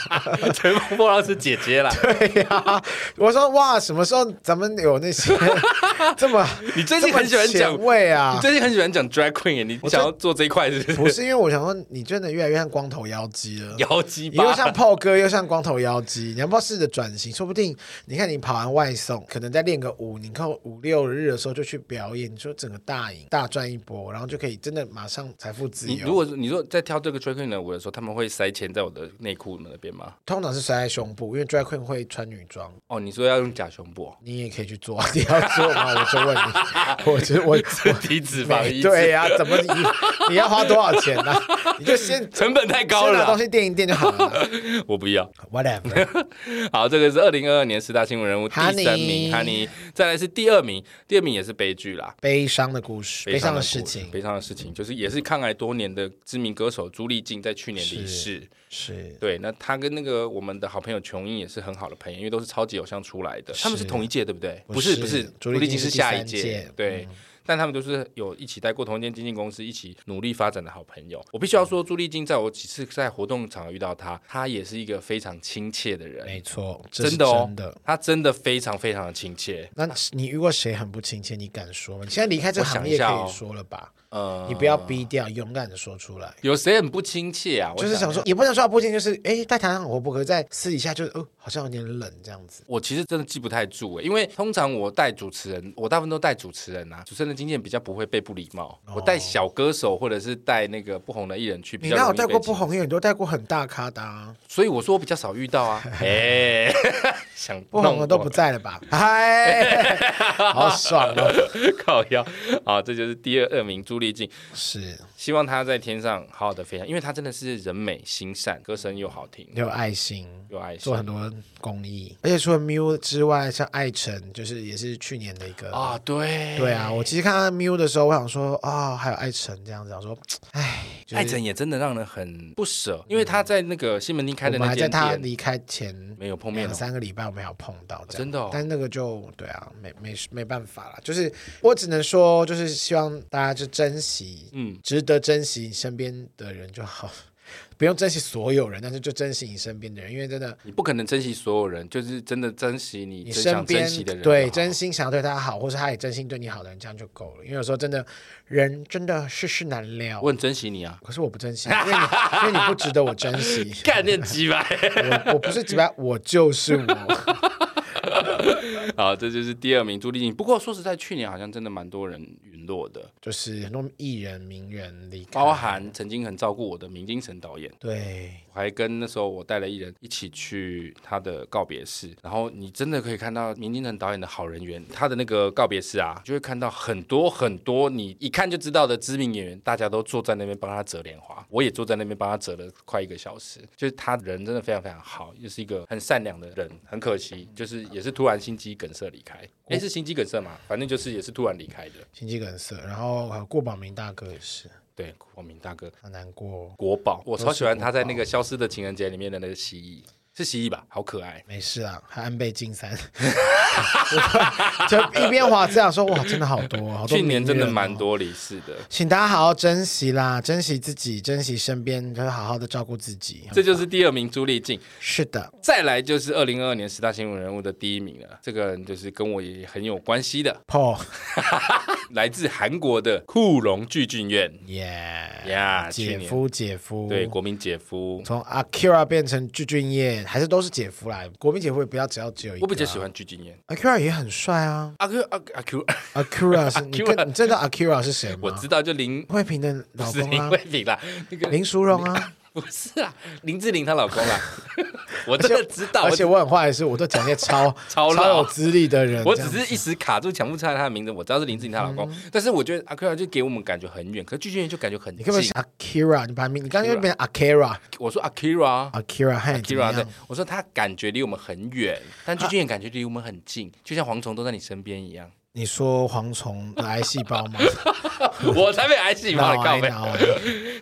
乘风破浪是姐姐啦。对呀、啊，我说哇，什么时候咱们有那些 这么？你最近很喜欢讲位啊？你最近很喜欢讲 drag queen，你想要做这一块是不是？不是，因为我想说，你真的越来越像光头妖姬了。妖姬，你又像炮哥，又像光头妖姬，你要不要试着转型？说不定你看你跑完外送，可能再练个舞，你看五六日的时候就去表演，你说整个大赢大赚。一波，然后就可以真的马上财富自由。如果你说在挑这个 drag queen 的舞的时候，他们会塞钱在我的内裤那边吗？通常是塞在胸部，因为 drag queen 会穿女装。哦，你说要用假胸部，你也可以去做。你要做吗？我就问你，我就我我体脂肪。对呀，怎么你你要花多少钱呢？你就先 成本太高了，东西垫一垫就好了。我不要，whatever。好，这个是二零二二年十大新闻人物第三名，哈尼。再来是第二名，第二名也是悲剧啦，悲伤的故事，悲伤的。事情，悲伤的事情就是，也是抗癌多年的知名歌手朱丽静在去年离世。是对，那他跟那个我们的好朋友琼英也是很好的朋友，因为都是超级偶像出来的，他们是同一届对不对？不是不是，朱丽静是下一届，对。嗯但他们都是有一起待过同一间经纪公司，一起努力发展的好朋友。我必须要说，朱丽金在我几次在活动场遇到她，她也是一个非常亲切的人。没错，真的哦，她真的非常非常的亲切。那你遇过谁很不亲切？你敢说吗？你现在离开这个行业可以说了吧？呃，你不要逼掉，勇敢的说出来。有谁很不亲切啊？就是想说，也不能说他不亲切，就是哎，在台上活泼，可是在私底下就是哦，好像有点冷这样子。我其实真的记不太住哎，因为通常我带主持人，我大部分都带主持人啊，主持人的经验比较不会被不礼貌。我带小歌手或者是带那个不红的艺人去，你带过不红艺人？都带过很大咖的啊。所以我说我比较少遇到啊。哎，想不红的都不在了吧？嗨，好爽哦，靠腰好，这就是第二二名朱丽静是。希望他在天上好好的飞翔，因为他真的是人美心善，歌声又好听，又有爱心，有爱心，做很多公益。而且除了 Miu 之外，像艾辰，就是也是去年的一个啊，对对啊。我其实看到 Miu 的时候，我想说啊、哦，还有艾辰这样子，我说，哎，就是、艾辰也真的让人很不舍，因为他在那个西门町开的那间店，在他离开前没有碰面，两三个礼拜我没有碰到，真的、哦。但那个就对啊，没没没办法了，就是我只能说，就是希望大家就珍惜，嗯，值得珍惜你身边的人就好，不用珍惜所有人，但是就珍惜你身边的人，因为真的你不可能珍惜所有人，就是真的珍惜你你身边的人，对，真心想要对他好，或是他也真心对你好的人，这样就够了。因为有时候真的人真的世事难料。我很珍惜你啊，可是我不珍惜，因为你因为你不值得我珍惜。概念几百，我我不是几百，我就是我。好，这就是第二名朱丽静。不过说实在，去年好像真的蛮多人陨落的，就是很多艺人名人离开，包含曾经很照顾我的明金城导演。对，我还跟那时候我带了艺人一起去他的告别式，然后你真的可以看到明金城导演的好人缘。他的那个告别式啊，就会看到很多很多你一看就知道的知名演员，大家都坐在那边帮他折莲花，我也坐在那边帮他折了快一个小时。就是他人真的非常非常好，又是一个很善良的人。很可惜，就是也是突然心肌梗塞离开。哎，是心肌梗塞嘛？反正就是也是突然离开的心肌梗塞。然后还有过宝明大哥也是，对，过宝明大哥好难过。国宝，我超喜欢他在那个《消失的情人节》里面的那个蜥蜴。是蜥蜴吧，好可爱。没事啊，还安倍晋三，就一边滑这样说，哇，真的好多，好多。去年真的蛮多离世的，请大家好好珍惜啦，珍惜自己，珍惜身边，就是好好的照顾自己。这就是第二名朱丽静，是的。再来就是二零二二年十大新闻人物的第一名了，这个人就是跟我也很有关系的，Paul，来自韩国的库龙具俊院，耶呀，姐夫姐夫，对，国民姐夫，从 Akira 变成具俊曄。还是都是姐夫来，国民姐夫也不要只要只有一个。我比较喜欢鞠婧祎，Akira 也很帅啊。阿 Q 阿阿 Q Akira 是，你你知道 Akira 是谁吗？我知道，就林慧萍的老公啊。林慧萍啦，那个林淑荣啊。不是啊，林志玲她老公啊，我真的知道，而且我很坏的是，我都讲一些超 超超有资历的人，我只是一时卡住，讲不出来他的名字。我知道是林志玲她老公，但是我觉得 Akira 就给我们感觉很远，可是巨俊曄就感觉很近。你可不可以 Akira？你把名，你刚刚又变成 Akira，我说 Akira，Akira，Akira，对，我说他感觉离我们很远，但巨俊曄感觉离我们很近，就像蝗虫都在你身边一样。你说蝗虫的癌细胞吗？我才没癌细胞的告白，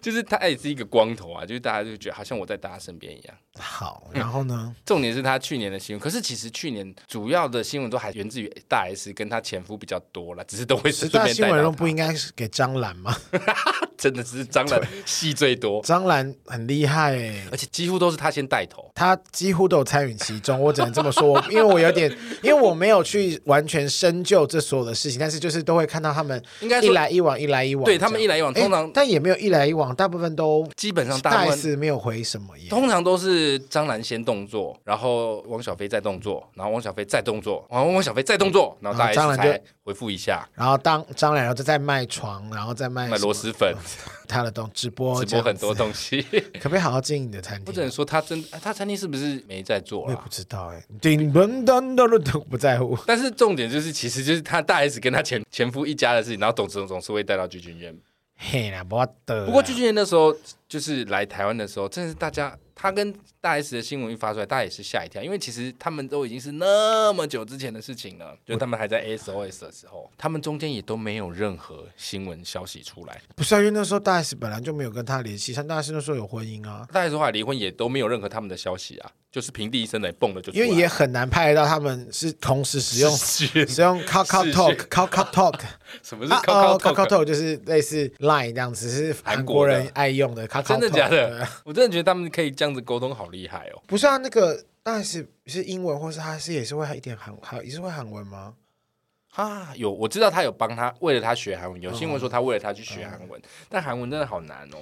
就是他也是一个光头啊，就是大家就觉得好像我在大家身边一样。好，然后呢？重点是他去年的新闻，可是其实去年主要的新闻都还源自于大 S 跟他前夫比较多了，只是都会是。大新闻不应该是给张兰吗？真的是张兰戏最多，张兰很厉害哎，而且几乎都是他先带头，他几乎都有参与其中。我只能这么说，因为我有点，因为我没有去完全深究这所有的事情，但是就是都会看到他们应该一来一往，一来一往，对他们一来一往，通常但也没有一来一往，大部分都基本上大 S 没有回什么，通常都是张兰先动作，然后汪小菲再动作，然后汪小菲再动作，然后汪小菲再动作，然后大 S 才回复一下，然后当张兰然后就在卖床，然后再卖卖螺蛳粉。他的东直播直播很多东西，可不可以好好经营你的餐厅？我只能说他真，他餐厅是不是没在做？我也不知道哎，顶噔噔噔都不在乎。但是重点就是，其实就是他大 S 跟他前前夫一家的事情，然后总之总是会带到具俊曄。嘿啦，不得。不过具俊曄那时候就是来台湾的时候，真的是大家。他跟大 S 的新闻一发出来，大家也是吓一跳，因为其实他们都已经是那么久之前的事情了，就他们还在 SOS 的时候，他们中间也都没有任何新闻消息出来。不是啊，因为那时候大 S 本来就没有跟他联系，像大 S 那时候有婚姻啊，大 S 后来离婚也都没有任何他们的消息啊，就是平地一声雷蹦了就。因为也很难拍得到他们是同时使用使用 Kakao Talk，Kakao Talk，什么是 Kakao Talk？Kakao Talk 就是类似 Line 这样子，是韩国人爱用的 Kakao Talk。真的假的？我真的觉得他们可以这样子沟通，好厉害哦。不是啊，那个大 S 是英文，或是他是也是会一点韩，还也是会韩文吗？啊，有我知道他有帮他为了他学韩文，有新闻说他为了他去学韩文，但韩文真的好难哦。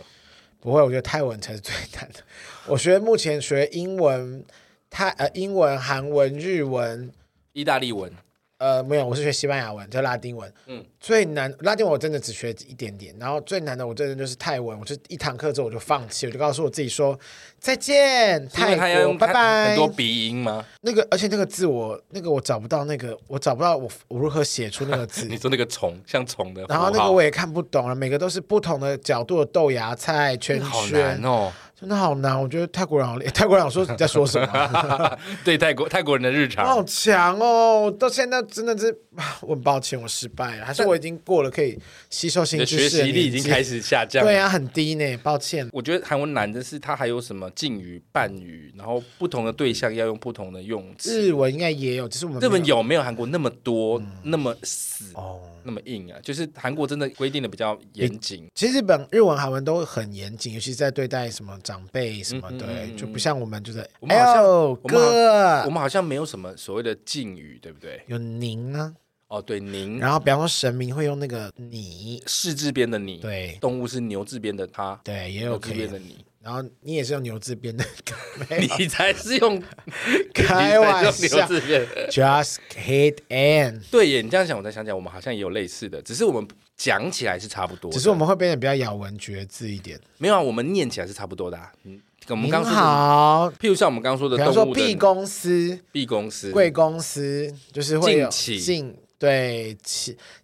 不会，我觉得泰文才是最难的。我学目前学英文、泰呃英文、韩文、日文、意大利文。呃，没有，我是学西班牙文，叫拉丁文。嗯，最难拉丁文我真的只学一点点，然后最难的我真的就是泰文，我就一堂课之后我就放弃，我就告诉我自己说再见，泰国，拜拜。很多鼻音吗？那个，而且那个字我那个我找不到那个，我找不到我我如何写出那个字。你说那个虫像虫的，然后那个我也看不懂了，每个都是不同的角度的豆芽菜圈圈，好难哦。真的好难，我觉得泰国人好厉害。泰国人想说你在说什么？对泰国泰国人的日常，好强哦！我到现在真的是，我很抱歉，我失败了，还是我已经过了可以吸收新知识的学习力已经开始下降。对啊，很低呢，抱歉。我觉得韩文难的是它还有什么敬语、半语，然后不同的对象要用不同的用词。日文应该也有，只是我们日文有没有韩国那么多、嗯、那么死哦？那么硬啊，就是韩国真的规定的比较严谨。其实日本、日文、韩文都很严谨，尤其是在对待什么长辈什么的，嗯嗯、就不像我们就是。我们好像、哎、哥，我们好像没有什么所谓的敬语，对不对？有您呢？哦，对，您。然后，比方说神明会用那个你，士字边的你。对，动物是牛字边的它。对，也有字边的你。然后你也是用牛字边的，你才是用开玩笑。Just hit and 对耶，你这样想，我才想起来，我们好像也有类似的，只是我们讲起来是差不多，只是我们会变得比较咬文嚼字一点。没有啊，我们念起来是差不多的。嗯，我们刚说好，譬如像我们刚刚说的，比方说 B 公司、B 公司、贵公司，就是会有进。对，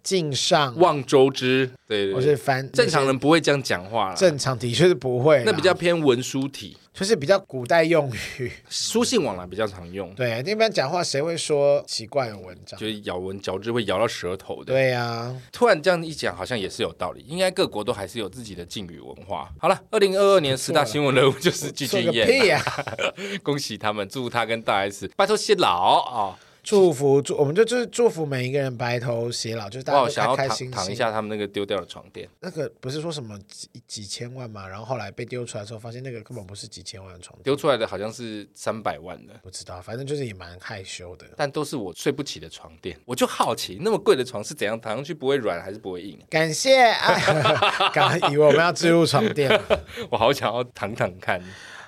敬上望周知，对，对，我是翻正常人不会这样讲话，正常的确是不会，那比较偏文书体，就是比较古代用语，书信往来比较常用。对，一般讲话谁会说奇怪的文章？就是咬文嚼字会咬到舌头的。对呀、啊，突然这样一讲，好像也是有道理。应该各国都还是有自己的敬语文化。好了，二零二二年十大新闻人物就是具俊曄，恭喜他们，祝他跟大 S 白头偕老啊！祝福祝，我们就就是祝福每一个人白头偕老，就是大家都开开心心。我想要躺，躺一下他们那个丢掉的床垫。那个不是说什么几几千万嘛？然后后来被丢出来之后，发现那个根本不是几千万的床垫，丢出来的好像是三百万的。不知道，反正就是也蛮害羞的。但都是我睡不起的床垫，我就好奇，那么贵的床是怎样躺上去不会软还是不会硬？感谢啊，刚以为我们要置入床垫，我好想要躺躺看。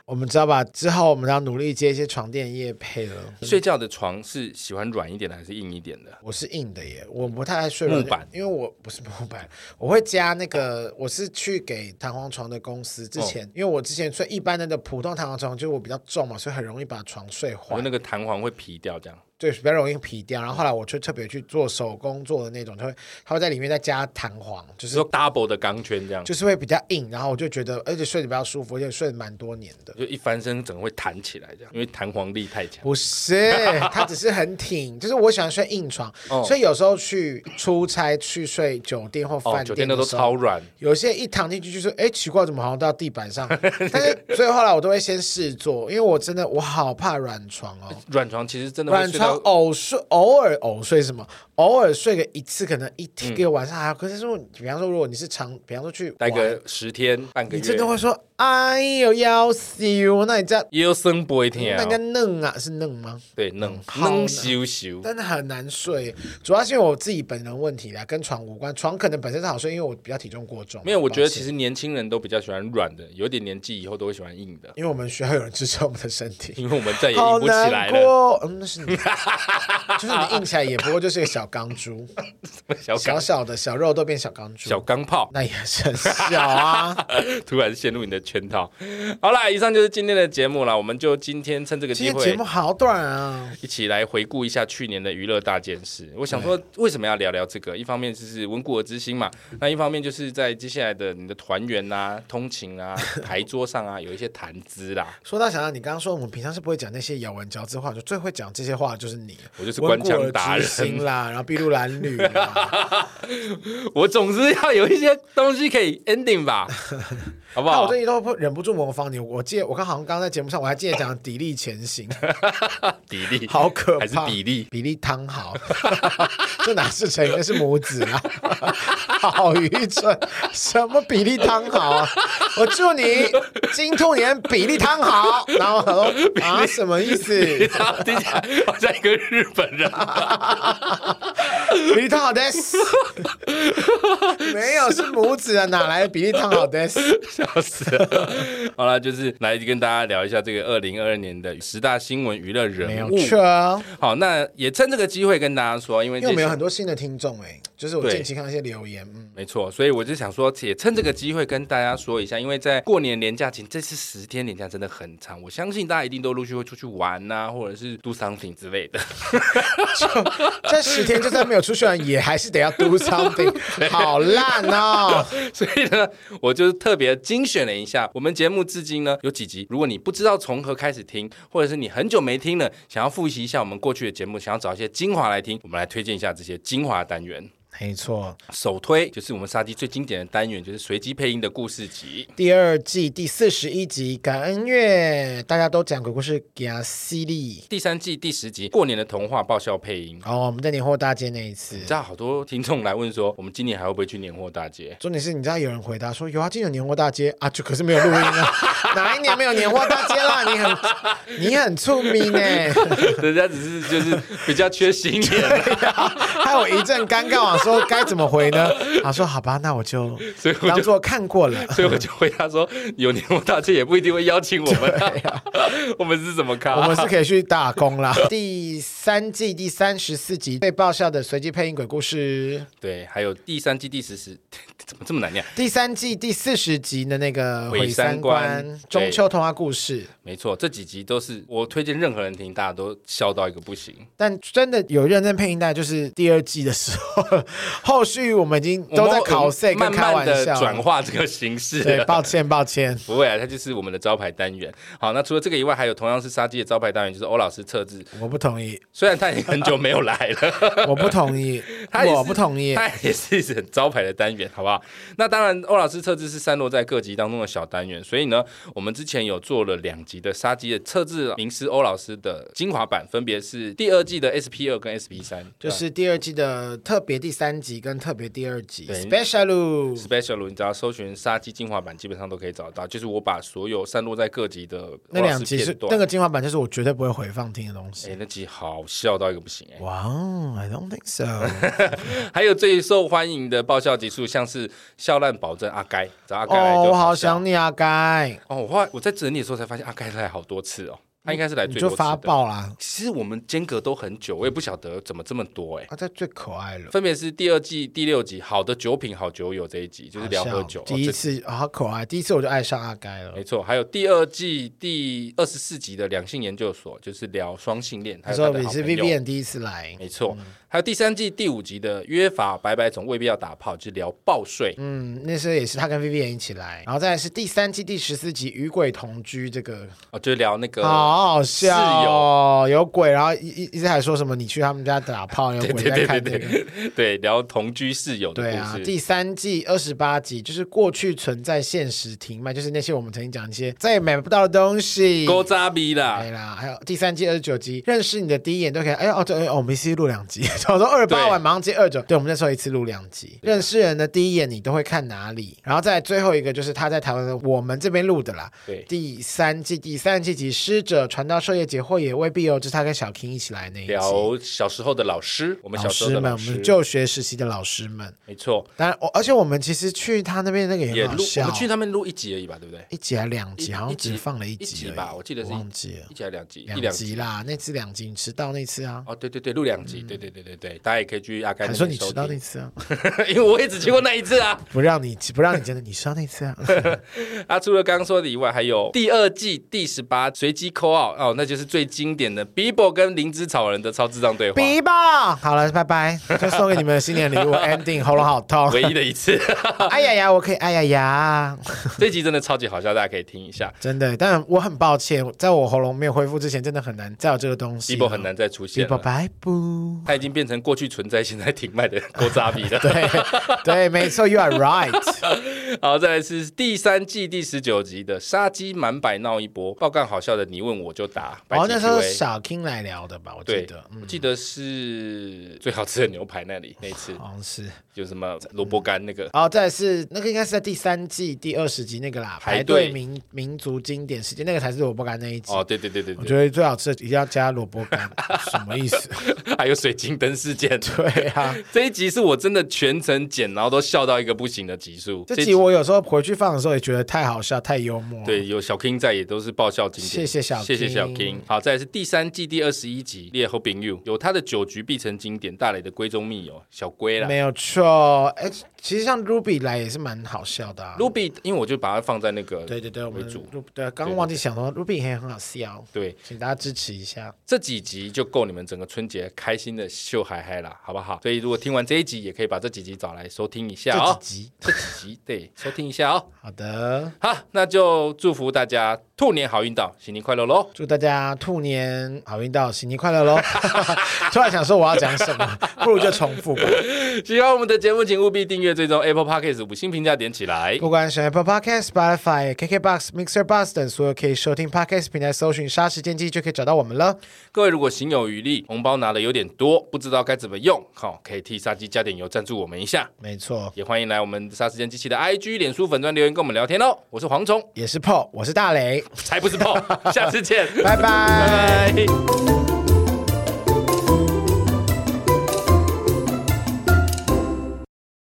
我们知道吧？之后我们要努力接一些床垫业配了。睡觉的床是喜欢软一点的还是硬一点的？我是硬的耶，我不太爱睡木板，因为我不是木板，我会加那个。我是去给弹簧床的公司之前，哦、因为我之前睡一般的那普通弹簧床，就我比较重嘛，所以很容易把床睡坏。那个弹簧会皮掉这样。对，比较容易皮掉，然后后来我就特别去做手工做的那种，它会它会在里面再加弹簧，就是说 double 的钢圈这样，就是会比较硬，然后我就觉得而且睡得比较舒服，而且睡得蛮多年的，就一翻身整个会弹起来这样，因为弹簧力太强。不是，它只是很挺，就是我喜欢睡硬床，哦、所以有时候去出差去睡酒店或饭店、哦，酒店的都超软，有些一躺进去就是哎奇怪，怎么好像到地板上？但是所以后来我都会先试做，因为我真的我好怕软床哦，软床其实真的软床偶睡。偶尔偶睡什么？偶尔睡个一次，可能一天一个晚上还好。可是说，比方说，如果你是长，比方说去待个十天半个月，你真的会说，哎呦，要死哦！那你这样腰酸背痛，那个嫩啊，是嫩吗？对，嫩嫩羞羞，真的很难睡。主要是因为我自己本人问题啦，跟床无关。床可能本身是好睡，因为我比较体重过重。没有，我觉得其实年轻人都比较喜欢软的，有点年纪以后都会喜欢硬的。因为我们需要有人支撑我们的身体，因为我们再也硬不起来了。嗯，那是你，就是你硬起来也不过就是个小钢珠。小小小的小肉都变小钢珠，小钢炮，那也是很小啊！突然陷入你的圈套。好啦，以上就是今天的节目了。我们就今天趁这个机会，节目好短啊，一起来回顾一下去年的娱乐大件事。我想说，为什么要聊聊这个？一方面就是温故而知新嘛，那一方面就是在接下来的你的团圆啊、通勤啊、牌桌上啊，有一些谈资啦。说到想到，你刚刚说我们平常是不会讲那些咬文嚼字话，就最会讲这些话就是你，我就是官腔达人啦，然后筚路蓝缕，我总是要有一些东西可以 ending 吧。好不好？都忍不住模仿你。我记得我刚好像刚刚在节目上，我还记得讲砥砺前行，砥砺 好可怕，还是比例比例汤好，这哪是成语？那是母子啊，好愚蠢！什么比例汤好啊？我祝你金兔年比例汤好。然后他说啊，什么意思？听起来好像一个日本人。比利汤好的，没有是母子啊，哪来的比利汤好的？笑死了！好了，就是来跟大家聊一下这个二零二二年的十大新闻娱乐人物。没错。好，那也趁这个机会跟大家说，因为因为我们有很多新的听众哎，就是我近期看一些留言，嗯，没错，所以我就想说，也趁这个机会跟大家说一下，因为在过年年假前，这次十天年假真的很长，我相信大家一定都陆续会出去玩呐、啊，或者是 do something 之类的。就这十天就算没有出去玩，也还是得要 do something，好烂哦。所以呢，我就特别精选了一下，我们节目至今呢有几集，如果你不知道从何开始听，或者是你很久没听了，想要复习一下我们过去的节目，想要找一些精华来听，我们来推荐一下这些精华单元。没错，首推就是我们杀鸡最经典的单元，就是随机配音的故事集，第二季第四十一集感恩月，大家都讲鬼故事给他犀利。第三季第十集过年的童话爆笑配音。哦，我们在年货大街那一次，你知道好多听众来问说，我们今年还会不会去年货大街？重点是，你知道有人回答说有啊，今年有年货大街啊，就可是没有录音啊，哪一年没有年货大街啦？你很你很出名呢，人家只是就是比较缺新年，害我一阵尴尬啊。说该怎么回呢？他说：“好吧，那我就当做看过了。”所以我就回答说：“有年末大街也不一定会邀请我们、啊，啊、我们是怎么看？我们是可以去打工啦。”第三季第三十四集被爆笑的随机配音鬼故事，对，还有第三季第十十，怎么这么难念？第三季第四十集的那个毁三观中秋童话故事，没错，这几集都是我推荐任何人听，大家都笑到一个不行。但真的有认真配音，大概就是第二季的时候。后续我们已经都在考试，跟开玩笑转化这个形式。对，抱歉抱歉，不会啊，它就是我们的招牌单元。好，那除了这个以外，还有同样是杀鸡的招牌单元，就是欧老师测字。我不同意，虽然他已经很久没有来了，我不同意，他我不同意，他也是一很招牌的单元，好不好？那当然，欧老师测字是散落在各级当中的小单元，所以呢，我们之前有做了两集的杀鸡的测字名师欧老师的精华版，分别是第二季的 SP 二跟 SP 三，就是第二季的特别第三集。跟特别第二集，Special Special，你只要搜寻杀鸡精华版，基本上都可以找到。就是我把所有散落在各集的那两集是那个精华版，就是我绝对不会回放听的东西。哎，那集好笑到一个不行哎！哇，I don't think so。还有最受欢迎的爆笑集数，像是笑烂保证阿该，找阿该来哦，我好想你阿该哦。我后来我在整理的时候才发现，阿该来好多次哦。他应该是来最多次就发爆啦。其实我们间隔都很久，我也不晓得怎么这么多哎。他在最可爱了，分别是第二季第六集《好的酒品好酒友》这一集，就是聊喝酒。第一次好可爱，第一次我就爱上阿该了。没错，还有第二季第二十四集的两性研究所，就是聊双性恋。他说你是 Vivian 第一次来，没错。还有第三季第五集的约法白白总未必要打炮，就是聊报税。嗯，那时候也是他跟 Vivian 一起来，然后再来是第三季第十四集与鬼同居这个，哦，就聊那个好好笑。哦，有鬼，然后一一一直还说什么你去他们家打炮，有鬼在看这个，对，聊同居室友的故事。对啊，第三季二十八集就是过去存在现实停卖，就是那些我们曾经讲一些再也买不到的东西。勾扎逼啦，对啦，还有第三季二十九集，认识你的第一眼都可以。哎呀，哦对，哦，我们一起录两集，我说二十八晚马上接二九，对，我们那时候一次录两集。认识人的第一眼你都会看哪里？然后再最后一个就是他在台湾的我们这边录的啦。对，第三季第三季集《师者者传道授业解惑也未必哦，就是他跟小 King 一起来那一集聊小时候的老师，我们小时候的老师，老师们，我们就学实习的老师们，没错。当然，而且我们其实去他那边那个也很好笑，我们去他们录一集而已吧，对不对？一集还两集，好像只放了一集，一集吧，我记得是忘记了，一集还两集，两集啦，那次两集，你迟到那次啊？哦，对对对，录两集，对对对对对，大家也可以去阿甘。还说你迟到那次啊？因为我也只去过那一次啊，不让你不让你真的你迟到那次啊？啊，除了刚刚说的以外，还有第二季第十八随机 call out 哦，那就是最经典的 Bibo 跟灵芝草人的超智障对话。Bibo，好了，拜拜，就送给你们的新年礼物 ending，喉咙好痛，唯一的一次。哎呀呀，我可以哎呀呀，这集真的超级好笑，大家可以听一下。真的，但我很抱歉，在我喉咙没有恢复之前，真的很难再有这个东西。Bibo 很难再出现。Bibo 拜拜，他已经变成过去存在、现在停卖的狗杂比了。对对，没错，You are right。好，再来是第三季第十九集的杀鸡满百闹一波，爆干好笑的，你问我就答。哦，那时候小 King 来聊的吧？我记得，我记得是最好吃的牛排那里那次，好像是有什么萝卜干那个。哦，再来是那个应该是在第三季第二十集那个啦，排队民民族经典事件，那个才是萝卜干那一集。哦，对对对对，我觉得最好吃的一定要加萝卜干，什么意思？还有水晶灯事件。对啊，这一集是我真的全程剪，然后都笑到一个不行的集数。这集我有时候回去放的时候也觉得太好笑，太幽默。对，有小 King 在也都是爆笑经典。谢谢小，谢谢小 King。好，再来是第三季第二十一集，烈后朋友有他的酒局必成经典，大磊的闺中密友小龟啦，没有错。哎，其实像 Ruby 来也是蛮好笑的。Ruby，因为我就把它放在那个对对对为主。对，刚刚忘记想说 Ruby 也很好笑。对，请大家支持一下。这几集就够你们整个春节开心的秀嗨嗨了，好不好？所以如果听完这一集，也可以把这几集找来收听一下哦。这几集，这几集，对，收听一下哦。好的，好，那就祝福大家兔年好运到，新年快乐喽！祝大家兔年好运到，新年快乐喽！突然想说我要讲什么，不如就重复吧。喜欢我们的节目，请务必订阅、追踪 Apple Podcast 五星评价点起来。不管是 Apple Podcast、Spotify、KKBox、Mixer、Bus 等所有可以收听 Podcast 平台，搜寻“杀时间机”就可以找到我们了。各位如果行有余力，红包拿的有点多，不知道该怎么用，好，可以替杀鸡加点油，赞助我们一下。没错，也欢迎来我们杀时间机器的 IG、脸书粉专留言跟我们聊天哦。我是蝗虫，也是 Paul，我是大雷，才不是 Paul，下次见，拜拜拜拜。